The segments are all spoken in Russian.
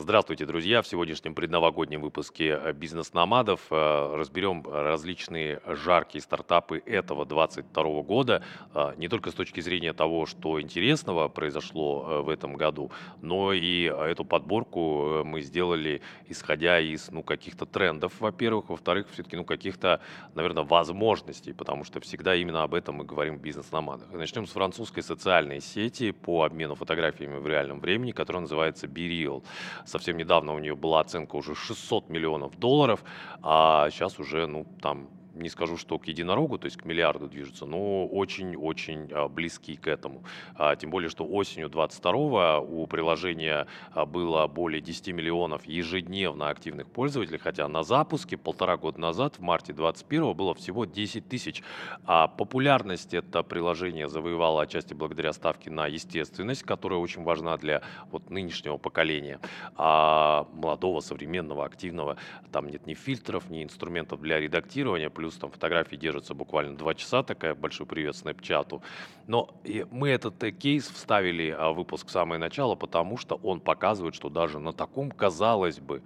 Здравствуйте, друзья! В сегодняшнем предновогоднем выпуске э, «Бизнес-номадов» э, разберем различные жаркие стартапы этого 2022 года, э, не только с точки зрения того, что интересного произошло в этом году, но и эту подборку мы сделали, исходя из ну, каких-то трендов, во-первых, во-вторых, все-таки ну, каких-то, наверное, возможностей, потому что всегда именно об этом мы говорим в «Бизнес-номадах». Начнем с французской социальной сети по обмену фотографиями в реальном времени, которая называется BeReal. Совсем недавно у нее была оценка уже 600 миллионов долларов, а сейчас уже, ну, там не скажу, что к единорогу, то есть к миллиарду движется, но очень-очень а, близкий к этому. А, тем более, что осенью 22 у приложения а, было более 10 миллионов ежедневно активных пользователей, хотя на запуске полтора года назад, в марте 21 было всего 10 тысяч. А популярность это приложение завоевало отчасти благодаря ставке на естественность, которая очень важна для вот нынешнего поколения, молодого, современного, активного. Там нет ни фильтров, ни инструментов для редактирования, плюс плюс там фотографии держатся буквально два часа, такая большой привет Снэпчату. Но мы этот э, кейс вставили а, в выпуск в самое начало, потому что он показывает, что даже на таком, казалось бы,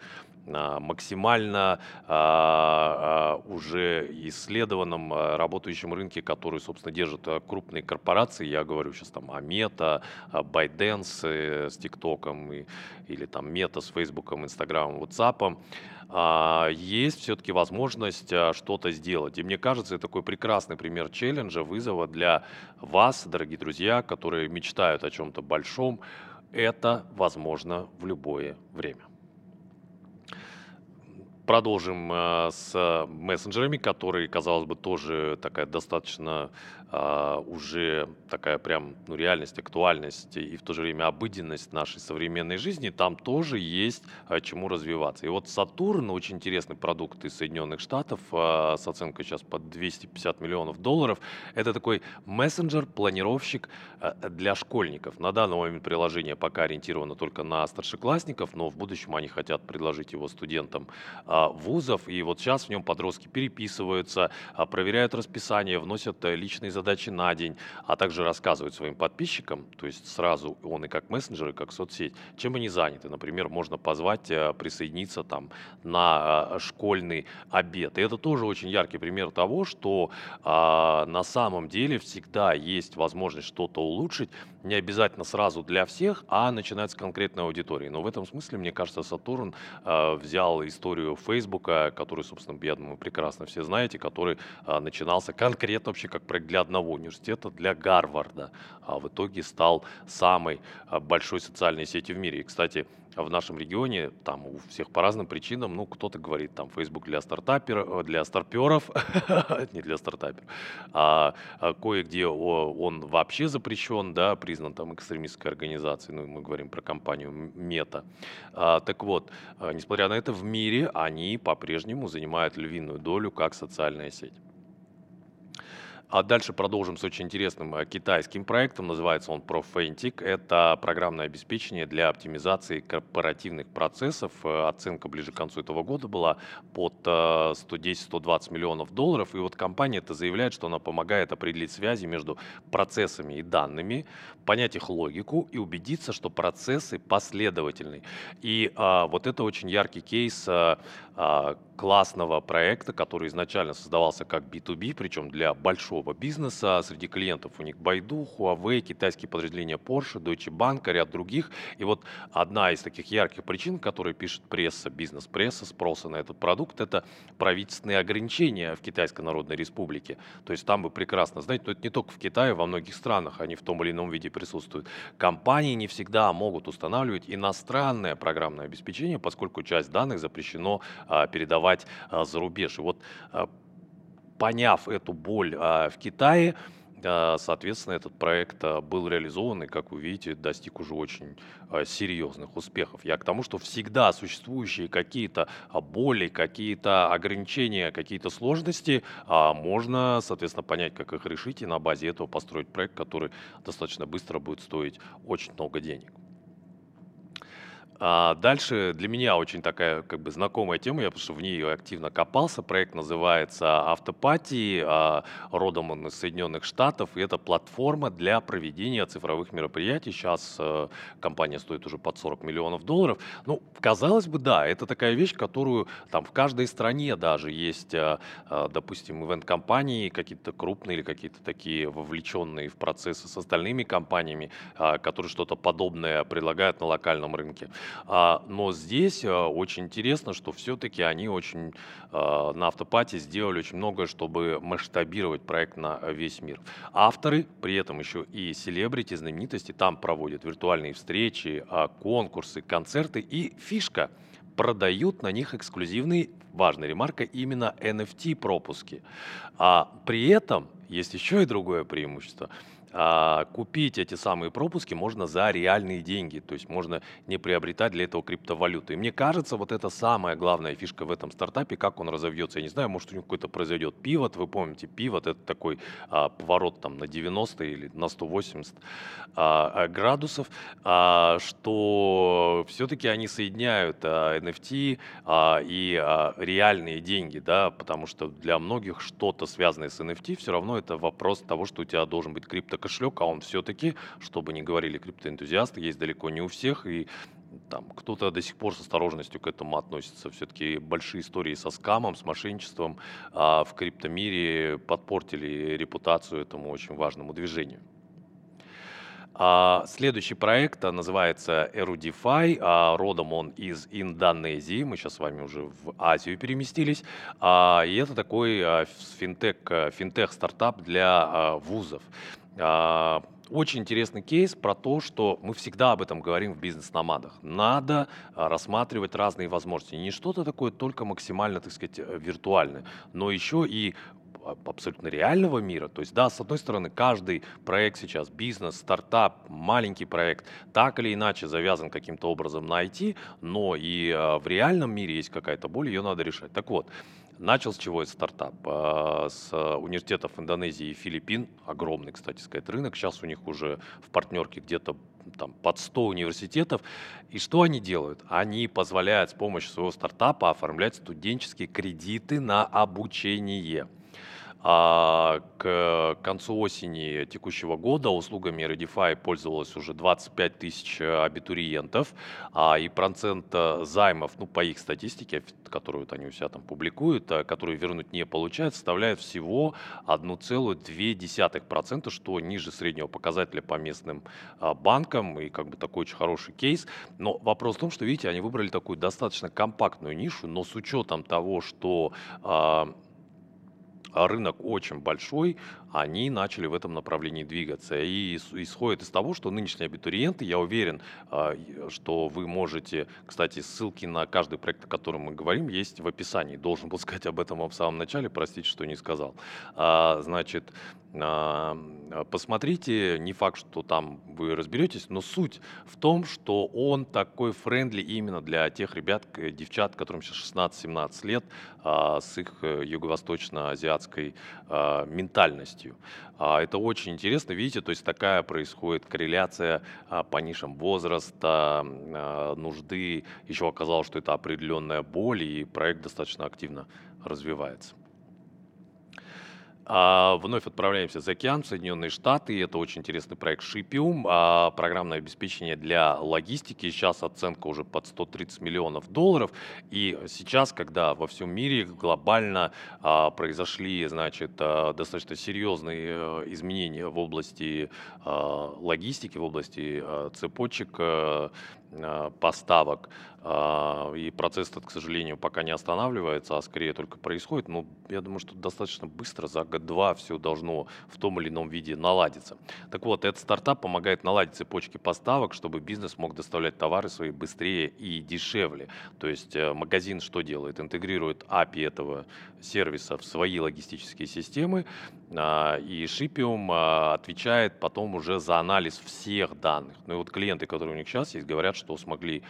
а, максимально а, а, уже исследованном а, работающем рынке, который, собственно, держат а, крупные корпорации. Я говорю сейчас там о Мета, ByteDance э, с ТикТоком или там Мета с Фейсбуком, Инстаграмом, Ватсапом. А, есть все-таки возможность а, что-то сделать. И мне кажется, это такой прекрасный пример челленджа, вызова для вас, дорогие друзья, которые мечтают о чем-то большом. Это возможно в любое время. Продолжим э, с мессенджерами, которые, казалось бы, тоже такая достаточно э, уже такая прям ну, реальность, актуальность и в то же время обыденность нашей современной жизни. Там тоже есть э, чему развиваться. И вот Сатурн, очень интересный продукт из Соединенных Штатов э, с оценкой сейчас под 250 миллионов долларов. Это такой мессенджер, планировщик э, для школьников. На данный момент приложение пока ориентировано только на старшеклассников, но в будущем они хотят предложить его студентам вузов, и вот сейчас в нем подростки переписываются, а, проверяют расписание, вносят э, личные задачи на день, а также рассказывают своим подписчикам, то есть сразу он и как мессенджер, и как соцсеть, чем они заняты. Например, можно позвать э, присоединиться там на э, школьный обед. И это тоже очень яркий пример того, что а, на самом деле всегда есть возможность что-то улучшить, не обязательно сразу для всех, а начинать с конкретной аудитории. Но в этом смысле, мне кажется, Сатурн взял историю Фейсбука, который, собственно, я думаю, прекрасно все знаете, который э, начинался конкретно вообще как проект для одного университета, для Гарварда, а в итоге стал самой э, большой социальной сетью в мире. И, кстати, в нашем регионе, там у всех по разным причинам, ну, кто-то говорит, там, Facebook для стартаперов, э, для старперов, не для стартаперов, а, а кое-где он вообще запрещен, да, признан там экстремистской организацией, ну, мы говорим про компанию Мета. А, так вот, а, несмотря на это, в мире они по-прежнему занимают львиную долю как социальная сеть. А дальше продолжим с очень интересным э, китайским проектом. Называется он Profentic. Это программное обеспечение для оптимизации корпоративных процессов. Э, оценка ближе к концу этого года была под 110-120 э, миллионов долларов. И вот компания это заявляет, что она помогает определить связи между процессами и данными, понять их логику и убедиться, что процессы последовательны. И а, вот это очень яркий кейс а, классного проекта, который изначально создавался как B2B, причем для большого бизнеса. Среди клиентов у них Baidu, Huawei, китайские подразделения Porsche, Deutsche Bank, ряд других. И вот одна из таких ярких причин, которые пишет пресса, бизнес-пресса, спроса на этот продукт, это правительственные ограничения в Китайской Народной Республике. То есть там вы прекрасно знаете, но это не только в Китае, во многих странах они в том или ином виде присутствуют. Компании не всегда могут устанавливать иностранное программное обеспечение, поскольку часть данных запрещено а, передавать а, за рубеж. И вот а, поняв эту боль в Китае, Соответственно, этот проект был реализован и, как вы видите, достиг уже очень серьезных успехов. Я к тому, что всегда существующие какие-то боли, какие-то ограничения, какие-то сложности, можно, соответственно, понять, как их решить и на базе этого построить проект, который достаточно быстро будет стоить очень много денег. А, дальше для меня очень такая как бы знакомая тема, я потому что в ней активно копался. Проект называется «Автопати», а, родом он из Соединенных Штатов, и это платформа для проведения цифровых мероприятий. Сейчас э, компания стоит уже под 40 миллионов долларов. Ну, казалось бы, да, это такая вещь, которую там в каждой стране даже есть, э, э, допустим, ивент-компании какие-то крупные или какие-то такие вовлеченные в процессы с остальными компаниями, а, которые что-то подобное предлагают на локальном рынке. А, но здесь а, очень интересно, что все-таки они очень а, на автопате сделали очень многое, чтобы масштабировать проект на весь мир. Авторы, при этом еще и селебрити, знаменитости, там проводят виртуальные встречи, конкурсы, концерты и фишка продают на них эксклюзивные, важная ремарка, именно NFT-пропуски. А при этом есть еще и другое преимущество – а, купить эти самые пропуски можно за реальные деньги, то есть можно не приобретать для этого криптовалюты. И мне кажется, вот это самая главная фишка в этом стартапе, как он разовьется. Я не знаю, может у него какой-то произойдет пивот, вы помните, пивот это такой а, поворот там на 90 или на 180 а, а, градусов, а, что все-таки они соединяют а, NFT а, и а, реальные деньги, да, потому что для многих что-то связанное с NFT все равно это вопрос того, что у тебя должен быть крипто кошелек, а он все-таки, чтобы не говорили криптоэнтузиасты, есть далеко не у всех, и там кто-то до сих пор с осторожностью к этому относится. Все-таки большие истории со скамом, с мошенничеством а в криптомире подпортили репутацию этому очень важному движению. А следующий проект а, называется Erudify. А, родом он из Индонезии. Мы сейчас с вами уже в Азию переместились. А, и это такой а, финтех, финтех-стартап для а, вузов. А, очень интересный кейс про то, что мы всегда об этом говорим в бизнес-номадах. Надо а, рассматривать разные возможности. Не что-то такое только максимально, так сказать, э, виртуальное, но еще и абсолютно реального мира. То есть, да, с одной стороны, каждый проект сейчас, бизнес, стартап, маленький проект, так или иначе завязан каким-то образом на IT, но и э, в реальном мире есть какая-то боль, ее надо решать. Так вот, Начал с чего этот стартап? А, с университетов Индонезии и Филиппин. Огромный, кстати сказать, рынок. Сейчас у них уже в партнерке где-то там под 100 университетов. И что они делают? Они позволяют с помощью своего стартапа оформлять студенческие кредиты на обучение. А к концу осени текущего года услугами Redify пользовалось уже 25 тысяч э, абитуриентов, а и процент э, займов, ну, по их статистике, которую они у себя там публикуют, э, которые вернуть не получают, составляет всего 1,2%, что ниже среднего показателя по местным а, банкам, и как бы такой очень хороший кейс. Но вопрос в том, что, видите, они выбрали такую достаточно компактную нишу, но с учетом того, что а, рынок очень большой, они начали в этом направлении двигаться. И исходит из того, что нынешние абитуриенты, я уверен, а, что вы можете, кстати, ссылки на каждый проект, о котором мы говорим, есть в описании. Должен был сказать об этом в самом начале, простите, что не сказал. А, значит, посмотрите, не факт, что там вы разберетесь, но суть в том, что он такой френдли именно для тех ребят, девчат, которым сейчас 16-17 лет, с их э, юго-восточно-азиатской ментальностью полностью. А, это очень интересно, видите, то есть такая происходит корреляция а, по нишам возраста, а, нужды. Еще оказалось, что это определенная боль, и проект достаточно активно развивается. А, вновь отправляемся за океан, в Соединенные Штаты. Это очень интересный проект Shipium, а, программное обеспечение для логистики. Сейчас оценка уже под 130 миллионов долларов. И сейчас, когда во всем мире глобально а, произошли, значит, а, достаточно серьезные а, изменения в области а, логистики, в области а, цепочек а, поставок, а, и процесс этот, к сожалению, пока не останавливается, а скорее только происходит. Но я думаю, что достаточно быстро, за год-два, все должно в том или ином виде наладиться. Так вот, этот стартап помогает наладить цепочки поставок, чтобы бизнес мог доставлять товары свои быстрее и дешевле. То есть э, магазин что делает? Интегрирует API этого сервиса в свои логистические системы, и Shipium а, отвечает потом уже за анализ всех данных. Ну и вот клиенты, которые у них сейчас есть, говорят, что смогли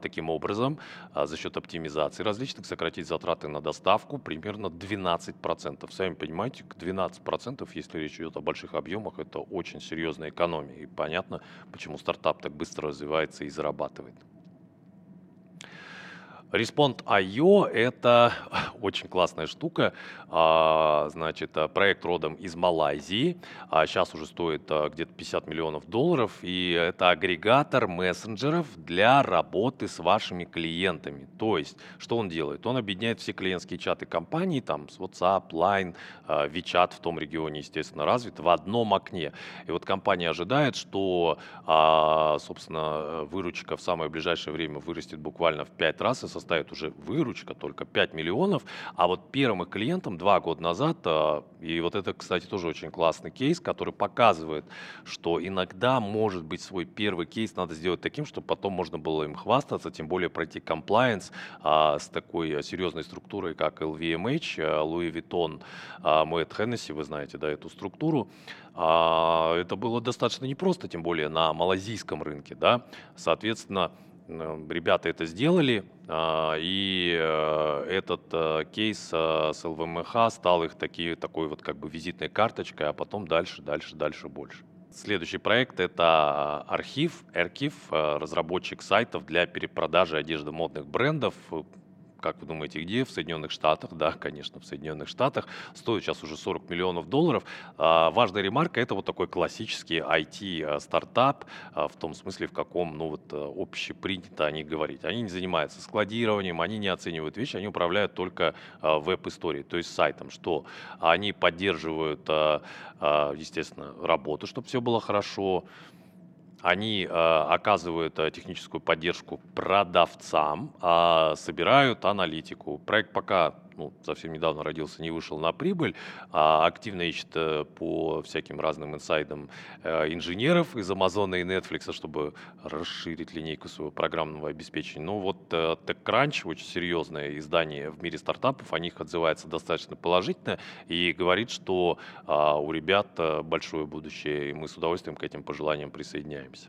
таким образом а, за счет оптимизации различных сократить затраты на доставку примерно 12%. Сами понимаете, 12%, если речь идет о больших объемах, это очень серьезная экономия. И понятно, почему стартап так быстро развивается и зарабатывает. Respond.io– это очень классная штука. А, значит, э, проект родом из Малайзии. А сейчас уже стоит а, где-то 50 миллионов долларов. И это агрегатор мессенджеров для работы с вашими клиентами. То есть, что он делает? Он объединяет все клиентские чаты компании, там, с WhatsApp, Line, WeChat в том регионе, естественно, развит, в одном окне. И вот компания ожидает, что, собственно, выручка в самое ближайшее время вырастет буквально в 5 раз и составит уже выручка только 5 миллионов, а вот первым их клиентам два года назад, а, и вот это, кстати, тоже очень классный кейс, который показывает, что иногда, может быть, свой первый кейс надо сделать таким, чтобы потом можно было им хвастаться, тем более пройти комплайенс а, с такой серьезной структурой, как LVMH, а, Louis Vuitton, а, Moet Hennessy, вы знаете, да, эту структуру. А, это было достаточно непросто, тем более на малазийском рынке, да. Соответственно, ребята это сделали, а, и э, этот э, кейс э, с ЛВМХ стал их таки, такой вот как бы визитной карточкой, а потом дальше, дальше, дальше больше. Следующий проект – это архив, архив, разработчик сайтов для перепродажи одежды модных брендов. Как вы думаете, где? В Соединенных Штатах. Да, конечно, в Соединенных Штатах. Стоит сейчас уже 40 миллионов долларов. А, важная ремарка – это вот такой классический IT-стартап, а, в том смысле, в каком, ну вот, э, общепринято о них говорить. Они не занимаются складированием, они не оценивают вещи, они управляют только веб-историей, то есть сайтом, что они поддерживают, естественно, работу, чтобы все было хорошо, они э, оказывают э, техническую поддержку продавцам, а собирают аналитику. Проект пока ну, совсем недавно родился, не вышел на прибыль, а активно ищет э, по всяким разным инсайдам э, инженеров из Амазона и Netflix, чтобы расширить линейку своего программного обеспечения. Ну вот э, TechCrunch, очень серьезное издание в мире стартапов, о них отзывается достаточно положительно и говорит, что а, у ребят большое будущее, и мы с удовольствием к этим пожеланиям присоединяемся.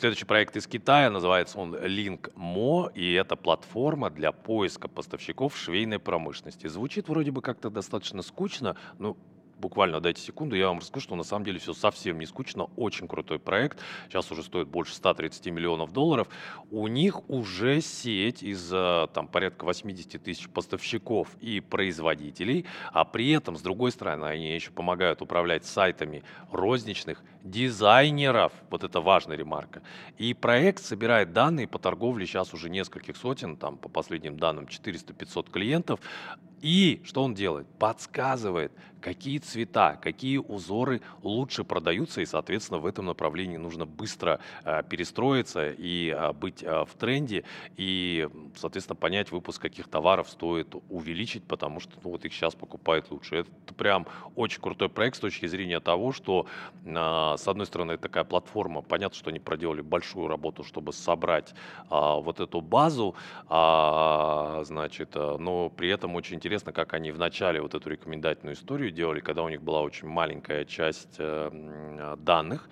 Следующий проект из Китая, называется он LinkMo, и это платформа для поиска поставщиков швейной промышленности. Звучит вроде бы как-то достаточно скучно, но буквально дайте секунду, я вам расскажу, что на самом деле все совсем не скучно, очень крутой проект, сейчас уже стоит больше 130 миллионов долларов. У них уже сеть из э, там порядка 80 тысяч поставщиков и производителей, а при этом, с другой стороны, они еще помогают управлять сайтами розничных дизайнеров, вот это важная ремарка. И проект собирает данные по торговле сейчас уже нескольких сотен, там по последним данным 400-500 клиентов, и что он делает? Подсказывает, какие цвета, какие узоры лучше продаются, и, соответственно, в этом направлении нужно быстро э, перестроиться и э, быть э, в тренде, и, соответственно, понять, выпуск каких товаров стоит увеличить, потому что ну, вот их сейчас покупают лучше. Это прям очень крутой проект с точки зрения того, что, э, с одной стороны, такая платформа, понятно, что они проделали большую работу, чтобы собрать э, вот эту базу, э, значит, э, но при этом очень интересно интересно, как они вначале вот эту рекомендательную историю делали, когда у них была очень маленькая часть э, данных.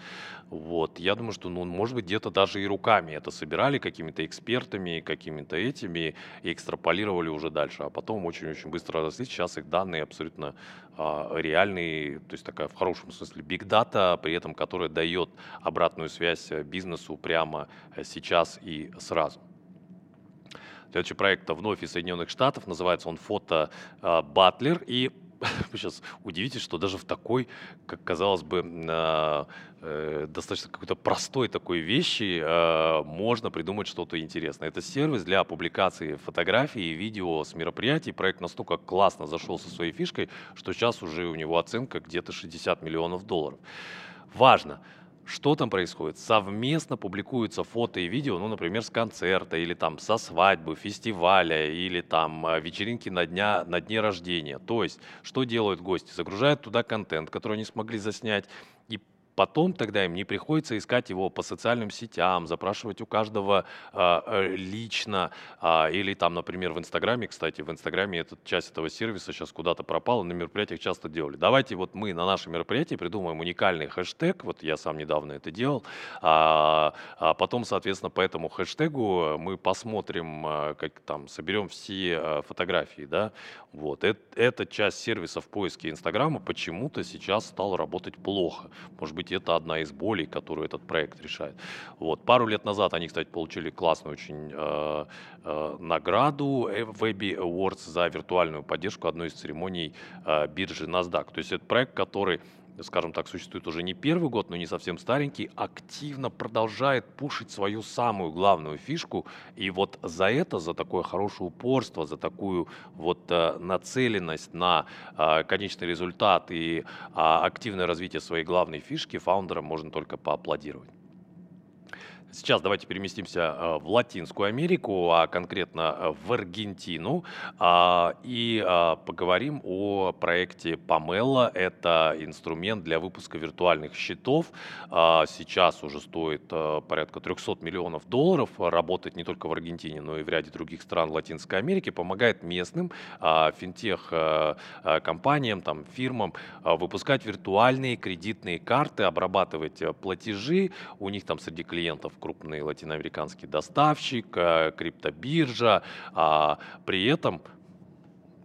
Вот. Я думаю, что, ну, может быть, где-то даже и руками это собирали какими-то экспертами, какими-то этими, и экстраполировали уже дальше. А потом очень-очень быстро росли. Сейчас их данные абсолютно э, реальные, то есть такая в хорошем смысле big data, при этом которая дает обратную связь э, бизнесу прямо э, сейчас и сразу. Следующий проект вновь из Соединенных Штатов, называется он «Фото а, Батлер». И вы сейчас удивитесь, что даже в такой, как казалось бы, э, достаточно какой-то простой такой вещи а, можно придумать что-то интересное. Это сервис для публикации фотографий и видео с мероприятий. Проект настолько классно зашел со своей фишкой, что сейчас уже у него оценка где-то 60 миллионов долларов. Важно – что там происходит? Совместно публикуются фото и видео, ну, например, с концерта или там со свадьбы, фестиваля или там а, вечеринки на, дня, на дне рождения. То есть, что делают гости? Загружают туда контент, который они смогли заснять, и Потом тогда им не приходится искать его по социальным сетям, запрашивать у каждого э, лично, э, или там, например, в Инстаграме, кстати, в Инстаграме этот, часть этого сервиса сейчас куда-то пропала, на мероприятиях часто делали. Давайте вот мы на наше мероприятие придумаем уникальный хэштег, вот я сам недавно это делал, а, а потом, соответственно, по этому хэштегу мы посмотрим, как там соберем все фотографии, да, вот. Эта часть в поиске Инстаграма почему-то сейчас стала работать плохо. Может быть, быть, это одна из болей, которую этот проект решает. Вот. Пару лет назад они, кстати, получили классную очень э, э, награду Webby Awards за виртуальную поддержку одной из церемоний э, биржи NASDAQ. То есть это проект, который скажем так, существует уже не первый год, но не совсем старенький, активно продолжает пушить свою самую главную фишку. И вот за это, за такое хорошее упорство, за такую вот э, нацеленность на э, конечный результат и э, активное развитие своей главной фишки фаундерам можно только поаплодировать. Сейчас давайте переместимся э, в Латинскую Америку, а конкретно э, в Аргентину, а, и а, поговорим о проекте Pamela. Это инструмент для выпуска виртуальных счетов. А, сейчас уже стоит порядка 300 миллионов долларов. Работает не только в Аргентине, но и в ряде других стран Латинской Америки. Помогает местным финтех-компаниям, там, фирмам выпускать виртуальные кредитные карты, обрабатывать платежи. У них там среди клиентов крупный латиноамериканский доставщик, э, криптобиржа, а при этом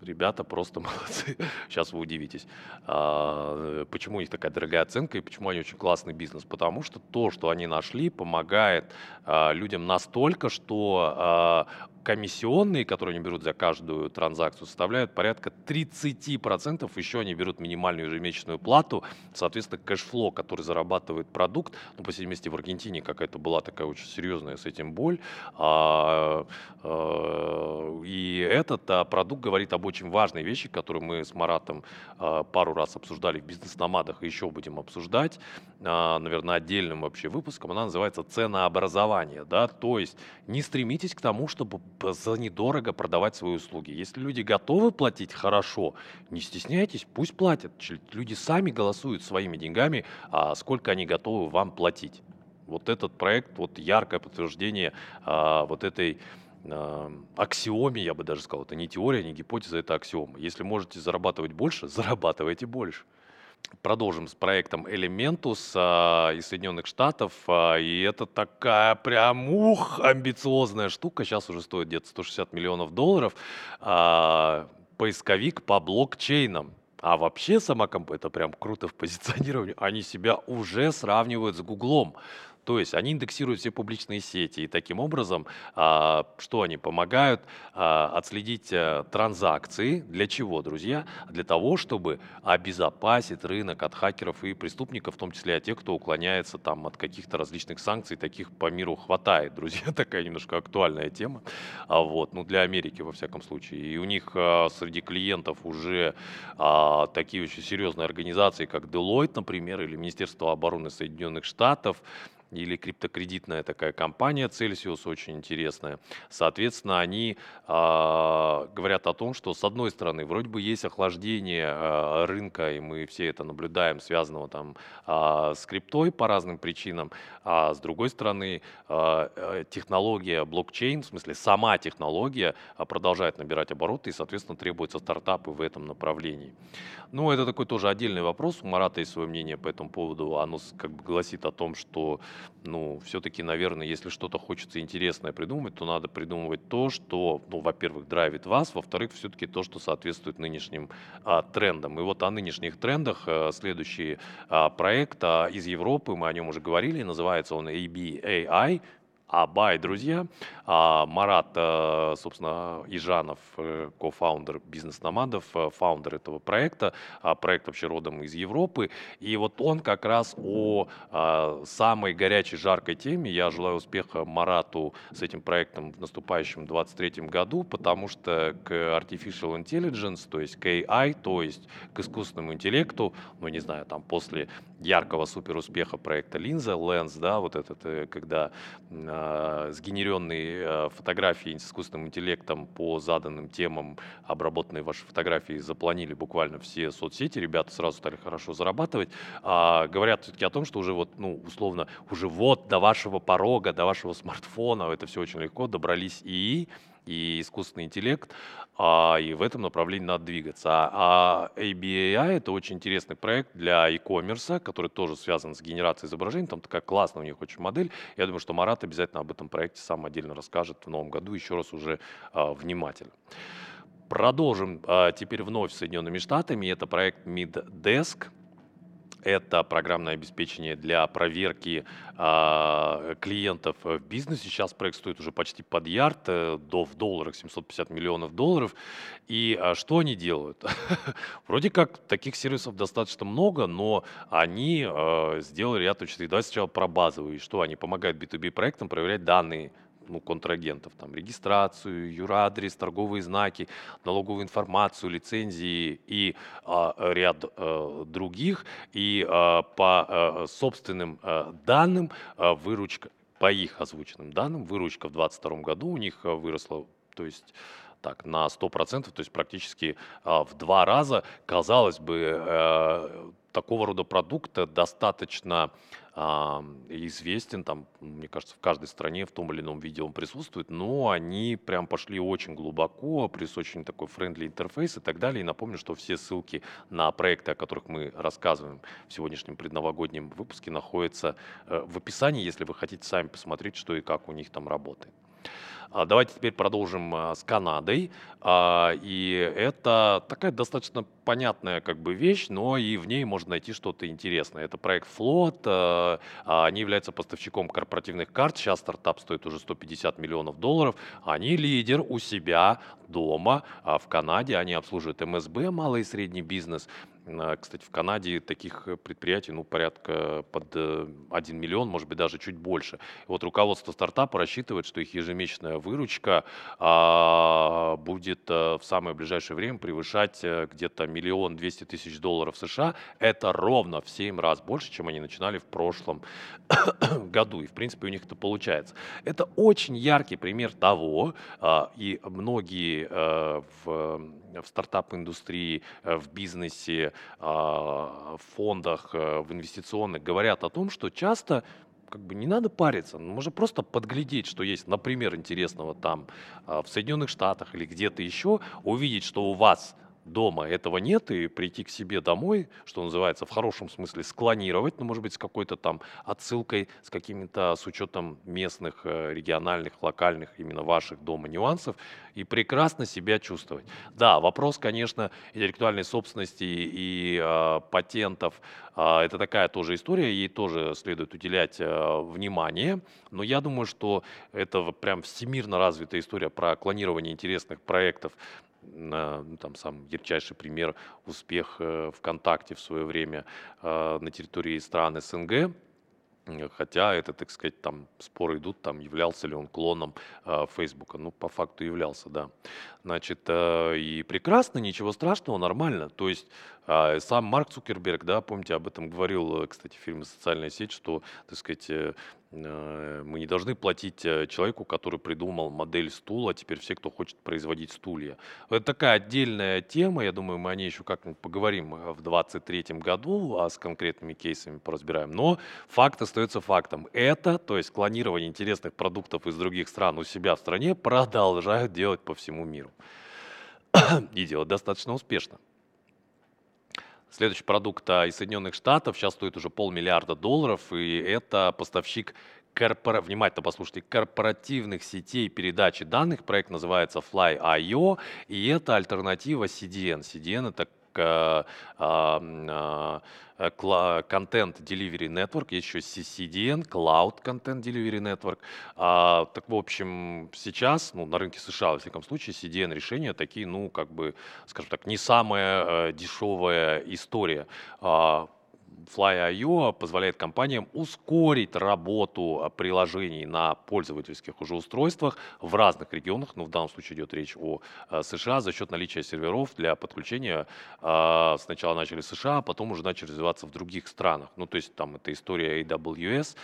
ребята просто молодцы. Сейчас вы удивитесь, а, почему у них такая дорогая оценка и почему они очень классный бизнес. Потому что то, что они нашли, помогает а, людям настолько, что а, комиссионные, которые они берут за каждую транзакцию, составляют порядка 30%. Еще они берут минимальную ежемесячную плату. Соответственно, кэшфло, который зарабатывает продукт, ну, по всей месте в Аргентине какая-то была такая очень серьезная с этим боль. А, а, и этот а, продукт говорит об очень важной вещи, которую мы с Маратом а, пару раз обсуждали в бизнес-номадах и еще будем обсуждать, а, наверное, отдельным вообще выпуском. Она называется ценообразование. Да? То есть не стремитесь к тому, чтобы за недорого продавать свои услуги. Если люди готовы платить хорошо, не стесняйтесь, пусть платят. Люди сами голосуют своими деньгами, а сколько они готовы вам платить. Вот этот проект, вот яркое подтверждение а, вот этой а, аксиоме, я бы даже сказал, это не теория, не гипотеза, это аксиома. Если можете зарабатывать больше, зарабатывайте больше. Продолжим с проектом Elementus а, из Соединенных Штатов. А, и это такая прям ух, амбициозная штука. Сейчас уже стоит где-то 160 миллионов долларов. А, поисковик по блокчейнам. А вообще сама компания, это прям круто в позиционировании, они себя уже сравнивают с Гуглом. То есть они индексируют все публичные сети, и таким образом, а, что они помогают а, отследить а, транзакции. Для чего, друзья? Для того, чтобы обезопасить рынок от хакеров и преступников, в том числе от тех, кто уклоняется там, от каких-то различных санкций. Таких по миру хватает, друзья. Такая немножко актуальная тема. А, вот, ну, для Америки, во всяком случае. И у них а, среди клиентов уже такие очень серьезные организации, как Deloitte, например, или Министерство обороны Соединенных Штатов, или криптокредитная такая компания Celsius, очень интересная. Соответственно, они э, говорят о том, что с одной стороны, вроде бы есть охлаждение э, рынка, и мы все это наблюдаем, связанного там э, с криптой по разным причинам, а с другой стороны, э, технология блокчейн, в смысле сама технология продолжает набирать обороты, и, соответственно, требуются стартапы в этом направлении. Ну, это такой тоже отдельный вопрос. У Марата есть свое мнение по этому поводу. Оно как бы гласит о том, что ну, все-таки, наверное, если что-то хочется интересное придумать, то надо придумывать то, что, ну, во-первых, драйвит вас, во-вторых, все-таки то, что соответствует нынешним а, трендам. И вот о нынешних трендах а, следующий а, проект а, из Европы, мы о нем уже говорили, называется он ABAI, Абай, друзья. А Марат, э, собственно, Ижанов, э, кофаундер бизнес-номадов, э, фаундер этого проекта. А проект вообще родом из Европы. И вот он как раз о самой горячей, жаркой теме. Я желаю успеха Марату с этим проектом в наступающем 2023 году, потому что к Artificial Intelligence, то есть к AI, то есть к искусственному интеллекту, ну, не знаю, там после яркого суперуспеха проекта Линза, Lens, да, вот этот, когда сгенеренные э, фотографии с искусственным интеллектом по заданным темам, обработанные ваши фотографии, запланили буквально все соцсети, ребята сразу стали хорошо зарабатывать. А, говорят все-таки о том, что уже вот, ну, условно, уже вот до вашего порога, до вашего смартфона, это все очень легко, добрались и и искусственный интеллект, а, и в этом направлении надо двигаться. А, а это очень интересный проект для e-commerce, который тоже связан с генерацией изображений. Там такая классная у них очень модель. Я думаю, что Марат обязательно об этом проекте сам отдельно расскажет в новом году, еще раз уже а, внимательно. Продолжим а, теперь вновь с Соединенными Штатами. Это проект MidDesk — это программное обеспечение для проверки а, клиентов в бизнесе. Сейчас проект стоит уже почти под ярд, э, до в долларах 750 миллионов долларов. И а, что они делают? Вроде как таких сервисов достаточно много, но они а, сделали ряд очень... Давайте сначала про базовые. Что они помогают B2B проектам проверять данные ну, контрагентов, там, регистрацию, юрадрес, торговые знаки, налоговую информацию, лицензии и а, ряд а, других. И а, по а, собственным а, данным а, выручка, по их озвученным данным, выручка в 2022 году у них выросла, то есть так, на 100%, то есть практически а, в два раза. Казалось бы, а, такого рода продукт достаточно а, известен, там, мне кажется, в каждой стране в том или ином виде он присутствует, но они прям пошли очень глубоко, плюс очень такой friendly интерфейс и так далее. И напомню, что все ссылки на проекты, о которых мы рассказываем в сегодняшнем предновогоднем выпуске, находятся э, в описании, если вы хотите сами посмотреть, что и как у них там работает. А, давайте теперь продолжим а, с Канадой. А, и это такая достаточно понятная как бы вещь, но и в ней можно найти что-то интересное. Это проект Float. Они являются поставщиком корпоративных карт. Сейчас стартап стоит уже 150 миллионов долларов. Они лидер у себя дома в Канаде. Они обслуживают МСБ, малый и средний бизнес. Кстати, в Канаде таких э, предприятий, ну, порядка под 1 э, миллион, может быть, даже чуть больше. Вот руководство стартапа рассчитывает, что их ежемесячная выручка а, будет а, в самое ближайшее время превышать а, где-то миллион двести тысяч долларов США. Это ровно в 7 раз больше, чем они начинали в прошлом году. И, в принципе, у них это получается. Это очень яркий пример того, а, и многие а, в в стартап-индустрии, в бизнесе, в фондах, в инвестиционных говорят о том, что часто как бы не надо париться, можно просто подглядеть, что есть, например, интересного там в Соединенных Штатах или где-то еще, увидеть, что у вас дома этого нет, и прийти к себе домой, что называется, в хорошем смысле склонировать, ну, может быть, с какой-то там отсылкой, с какими-то, с учетом местных, э, региональных, локальных, именно ваших дома нюансов, и прекрасно себя чувствовать. Да, вопрос, конечно, интеллектуальной собственности и э, патентов, э, это такая тоже история, ей тоже следует уделять э, внимание, но я думаю, что это прям всемирно развитая история про клонирование интересных проектов, ну, там сам ярчайший пример успех э, ВКонтакте в свое время э, на территории стран СНГ. Хотя это, так сказать, там споры идут, там являлся ли он клоном э, Фейсбука. Ну, по факту являлся, да. Значит, э, и прекрасно, ничего страшного, нормально. То есть э, сам Марк Цукерберг, да, помните, об этом говорил, э, кстати, в фильме «Социальная сеть», что, так сказать, мы не должны платить э, человеку, который придумал модель стула, теперь все, кто хочет производить стулья. Это такая отдельная тема, я думаю, мы о ней еще как-нибудь поговорим э, в 2023 году, а с конкретными кейсами поразбираем. Но факт остается фактом. Это, то есть клонирование интересных продуктов из других стран у себя в стране, продолжают делать по всему миру. И делать достаточно успешно. Следующий продукт а, из Соединенных Штатов сейчас стоит уже полмиллиарда долларов, и это поставщик корпора... внимательно послушайте, корпоративных сетей передачи данных. Проект называется Fly.io, и это альтернатива CDN. CDN это а, а, Content Delivery Network, еще CCDN, Cloud Content Delivery Network. А, так, в общем, сейчас, ну, на рынке США, во всяком случае, CDN решения такие, ну, как бы, скажем так, не самая э, дешевая история. А, Fly.io позволяет компаниям ускорить работу а, приложений на пользовательских уже устройствах в разных регионах, ну в данном случае идет речь о а, США, за счет наличия серверов для подключения. А, сначала начали США, потом уже начали развиваться в других странах. Ну то есть там это история AWS,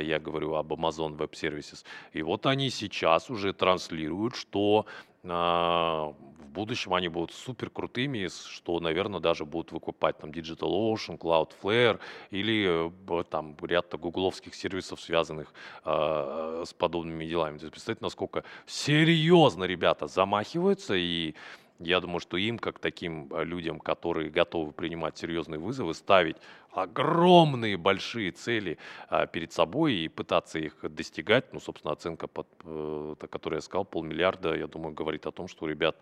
я говорю об Amazon Web Services. И вот они сейчас уже транслируют, что в будущем они будут супер крутыми, что, наверное, даже будут выкупать там DigitalOcean, Cloudflare или э, там ряд гугловских сервисов, связанных э, с подобными делами. То есть представьте, насколько серьезно ребята замахиваются и я думаю, что им, как таким э, людям, которые готовы принимать серьезные вызовы, ставить огромные большие цели а, перед собой и пытаться их достигать, ну, собственно, оценка, под, э, которую я сказал, полмиллиарда, я думаю, говорит о том, что ребят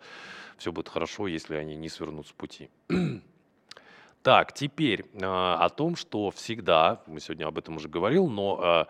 все будет хорошо, если они не свернут с пути. Так, теперь а, о том, что всегда, мы сегодня об этом уже говорил, но а,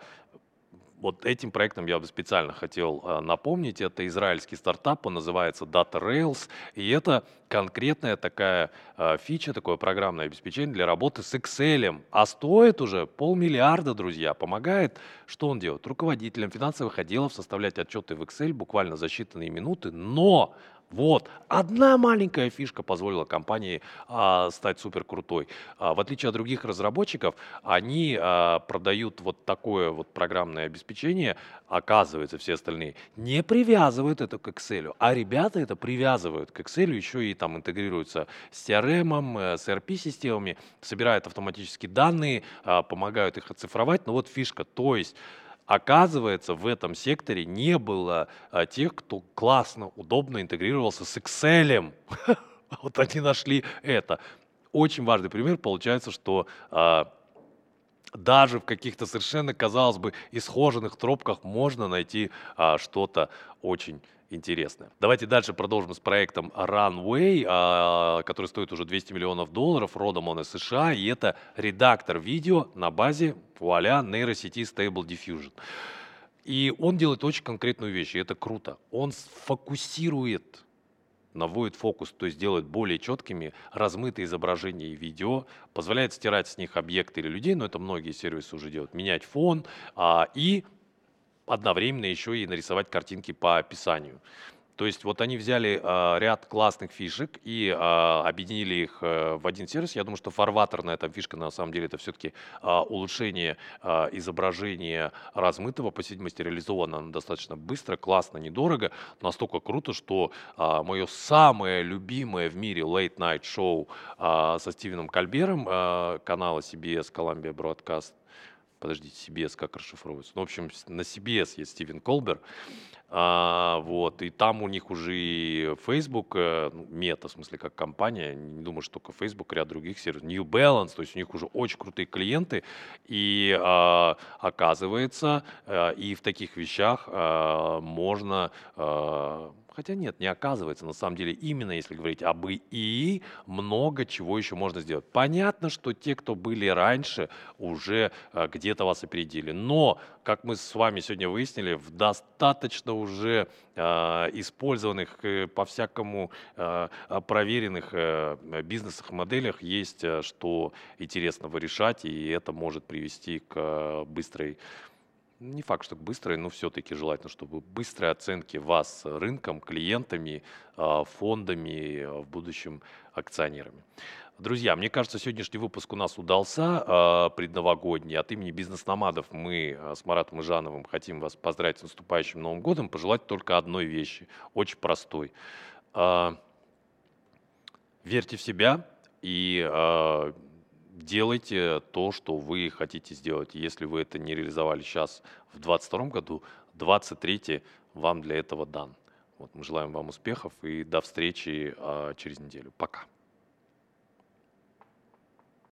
вот этим проектом я бы специально хотел а, напомнить. Это израильский стартап, он называется Data Rails, и это конкретная такая а, фича, такое программное обеспечение для работы с Excel. А стоит уже полмиллиарда, друзья. Помогает, что он делает? Руководителям финансовых отделов составлять отчеты в Excel буквально за считанные минуты, но вот, одна маленькая фишка позволила компании а, стать супер крутой. А, в отличие от других разработчиков, они а, продают вот такое вот программное обеспечение, оказывается, все остальные не привязывают это к Excel, а ребята это привязывают к Excel, еще и там интегрируются с CRM, э, с ERP-системами, собирают автоматически данные, а, помогают их оцифровать. Но вот фишка, то есть Оказывается, в этом секторе не было а, тех, кто классно, удобно интегрировался с Excel. Вот они нашли это. Очень важный пример. Получается, что а, даже в каких-то совершенно, казалось бы, исхоженных тропках можно найти а, что-то очень интересное. Давайте дальше продолжим с проектом Runway, а, который стоит уже 200 миллионов долларов, родом он из США, и это редактор видео на базе, вуаля, нейросети Stable Diffusion. И он делает очень конкретную вещь, и это круто. Он фокусирует наводит фокус, то есть делает более четкими размытые изображения и видео, позволяет стирать с них объекты или людей, но это многие сервисы уже делают, менять фон а, и одновременно еще и нарисовать картинки по описанию. То есть вот они взяли э, ряд классных фишек и э, объединили их э, в один сервис. Я думаю, что фарватерная эта фишка на самом деле это все-таки э, улучшение э, изображения размытого, по видимости, реализовано оно достаточно быстро, классно, недорого. Настолько круто, что э, мое самое любимое в мире late night шоу э, со Стивеном Кальбером э, канала CBS Columbia Broadcast подождите, CBS как расшифровывается? Ну, в общем, на CBS есть Стивен Колбер, а, вот, и там у них уже и Facebook, э, ну, мета, в смысле, как компания, не думаю, что только Facebook, ряд других сервисов, New Balance, то есть у них уже очень крутые клиенты, и а, оказывается, а, и в таких вещах а, можно а, Хотя нет, не оказывается, на самом деле, именно если говорить об ИИ, много чего еще можно сделать. Понятно, что те, кто были раньше, уже а, где-то вас опередили. Но, как мы с вами сегодня выяснили, в достаточно уже а, использованных э, по-всякому а, проверенных э, бизнесах, моделях есть э, что интересного решать, и это может привести к быстрой не факт, что быстрой, но все-таки желательно, чтобы быстрые оценки вас рынком, клиентами, а, фондами, а, в будущем акционерами. Друзья, мне кажется, сегодняшний выпуск у нас удался, а, предновогодний. От имени бизнес-номадов мы с Маратом Ижановым хотим вас поздравить с наступающим Новым годом, пожелать только одной вещи, очень простой. Верьте в себя и делайте то, что вы хотите сделать. Если вы это не реализовали сейчас в 2022 году, 2023 вам для этого дан. Вот мы желаем вам успехов и до встречи а, через неделю. Пока.